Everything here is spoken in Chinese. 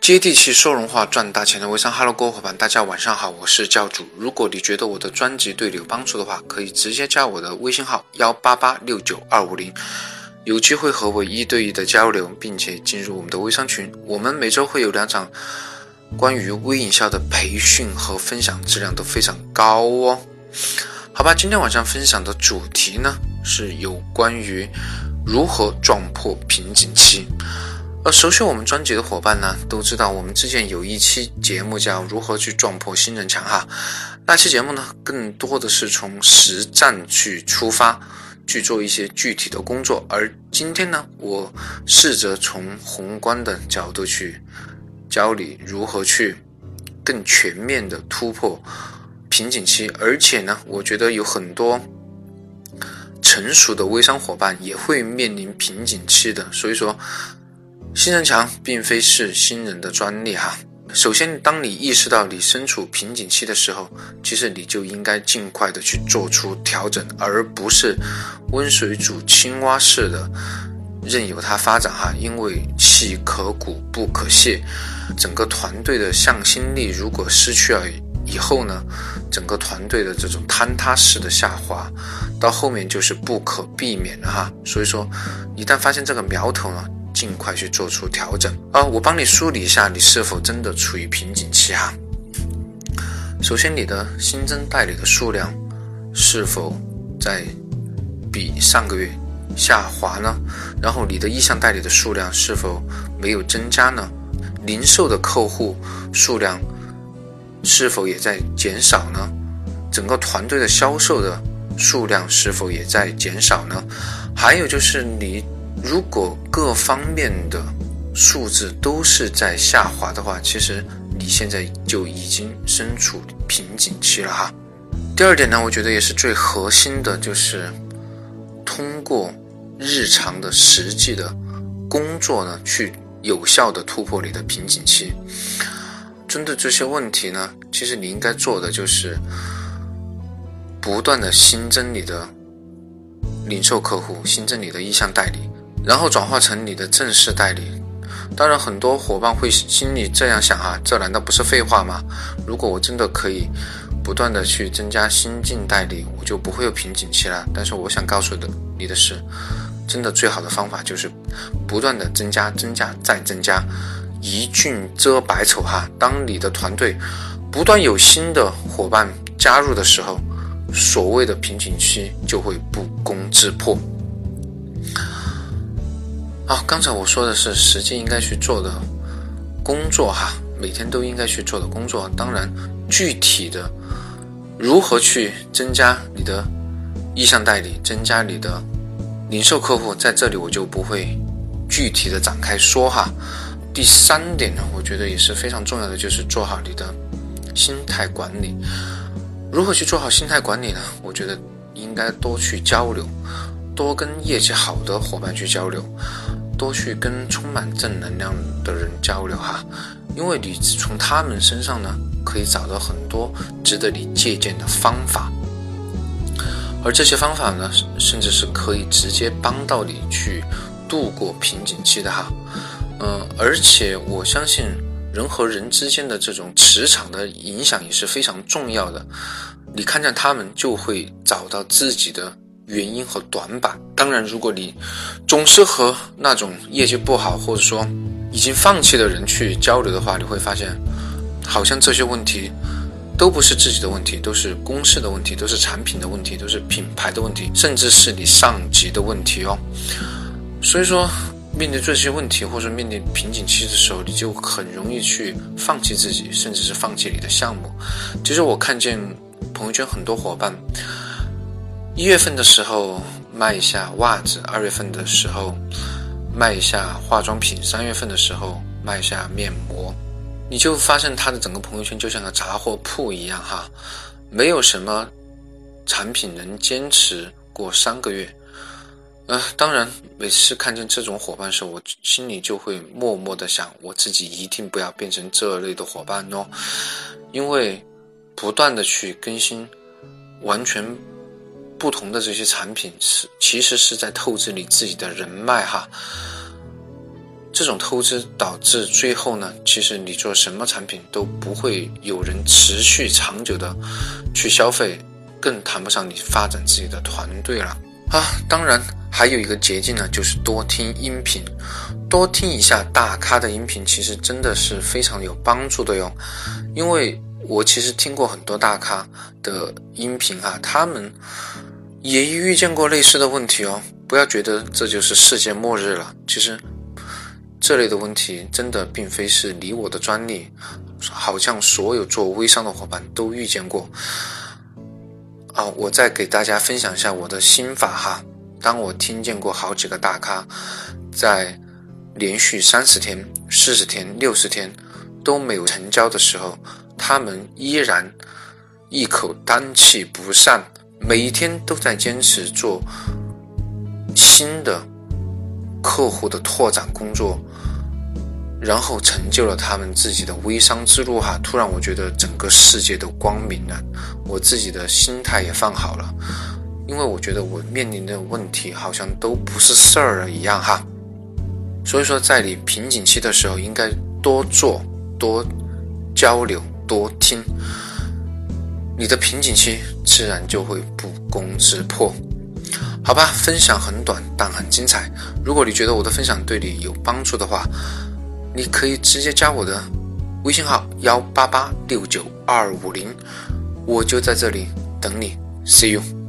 接地气、说人话、赚大钱的微商，Hello，各位伙伴，大家晚上好，我是教主。如果你觉得我的专辑对你有帮助的话，可以直接加我的微信号幺八八六九二五零，有机会和我一对一的交流，并且进入我们的微商群。我们每周会有两场关于微营销的培训和分享，质量都非常高哦。好吧，今天晚上分享的主题呢是有关于如何撞破瓶颈期。而，熟悉我们专辑的伙伴呢，都知道我们之前有一期节目叫《如何去撞破新人墙》哈。那期节目呢，更多的是从实战去出发，去做一些具体的工作。而今天呢，我试着从宏观的角度去教你如何去更全面的突破瓶颈期。而且呢，我觉得有很多成熟的微商伙伴也会面临瓶颈期的，所以说。新人墙并非是新人的专利哈。首先，当你意识到你身处瓶颈期的时候，其实你就应该尽快的去做出调整，而不是温水煮青蛙式的任由它发展哈。因为气可鼓不可泄，整个团队的向心力如果失去了以后呢，整个团队的这种坍塌式的下滑，到后面就是不可避免的哈。所以说，一旦发现这个苗头呢，尽快去做出调整啊！我帮你梳理一下，你是否真的处于瓶颈期哈？首先，你的新增代理的数量是否在比上个月下滑呢？然后，你的意向代理的数量是否没有增加呢？零售的客户数量是否也在减少呢？整个团队的销售的数量是否也在减少呢？还有就是你。如果各方面的数字都是在下滑的话，其实你现在就已经身处瓶颈期了哈。第二点呢，我觉得也是最核心的，就是通过日常的实际的工作呢，去有效的突破你的瓶颈期。针对这些问题呢，其实你应该做的就是不断的新增你的零售客户，新增你的意向代理。然后转化成你的正式代理。当然，很多伙伴会心里这样想哈，这难道不是废话吗？如果我真的可以不断的去增加新进代理，我就不会有瓶颈期了。但是我想告诉的你的是，真的最好的方法就是不断的增加、增加再增加，一俊遮百丑哈。当你的团队不断有新的伙伴加入的时候，所谓的瓶颈期就会不攻自破。哦，刚才我说的是实际应该去做的工作哈，每天都应该去做的工作。当然，具体的如何去增加你的意向代理，增加你的零售客户，在这里我就不会具体的展开说哈。第三点呢，我觉得也是非常重要的，就是做好你的心态管理。如何去做好心态管理呢？我觉得应该多去交流，多跟业绩好的伙伴去交流。多去跟充满正能量的人交流哈，因为你从他们身上呢，可以找到很多值得你借鉴的方法，而这些方法呢，甚至是可以直接帮到你去度过瓶颈期的哈。嗯，而且我相信人和人之间的这种磁场的影响也是非常重要的，你看见他们就会找到自己的。原因和短板。当然，如果你总是和那种业绩不好或者说已经放弃的人去交流的话，你会发现，好像这些问题都不是自己的问题，都是公司的问题，都是产品的问题，都是品牌的问题，甚至是你上级的问题哦。所以说，面对这些问题或者面对瓶颈期的时候，你就很容易去放弃自己，甚至是放弃你的项目。其实我看见朋友圈很多伙伴。一月份的时候卖一下袜子，二月份的时候卖一下化妆品，三月份的时候卖一下面膜，你就发现他的整个朋友圈就像个杂货铺一样哈，没有什么产品能坚持过三个月。呃，当然每次看见这种伙伴的时候，我心里就会默默的想，我自己一定不要变成这类的伙伴哦，因为不断的去更新，完全。不同的这些产品是，其实是在透支你自己的人脉哈。这种透支导致最后呢，其实你做什么产品都不会有人持续长久的去消费，更谈不上你发展自己的团队了啊！当然还有一个捷径呢，就是多听音频，多听一下大咖的音频，其实真的是非常有帮助的哟。因为我其实听过很多大咖的音频啊，他们也遇见过类似的问题哦。不要觉得这就是世界末日了，其实。这类的问题真的并非是你我的专利，好像所有做微商的伙伴都遇见过。啊，我再给大家分享一下我的心法哈。当我听见过好几个大咖在连续三十天、四十天、六十天都没有成交的时候，他们依然一口丹气不散，每一天都在坚持做新的。客户的拓展工作，然后成就了他们自己的微商之路哈。突然我觉得整个世界都光明了，我自己的心态也放好了，因为我觉得我面临的问题好像都不是事儿了一样哈。所以说，在你瓶颈期的时候，应该多做、多交流、多听，你的瓶颈期自然就会不攻自破。好吧，分享很短，但很精彩。如果你觉得我的分享对你有帮助的话，你可以直接加我的微信号幺八八六九二五零，我就在这里等你。See you。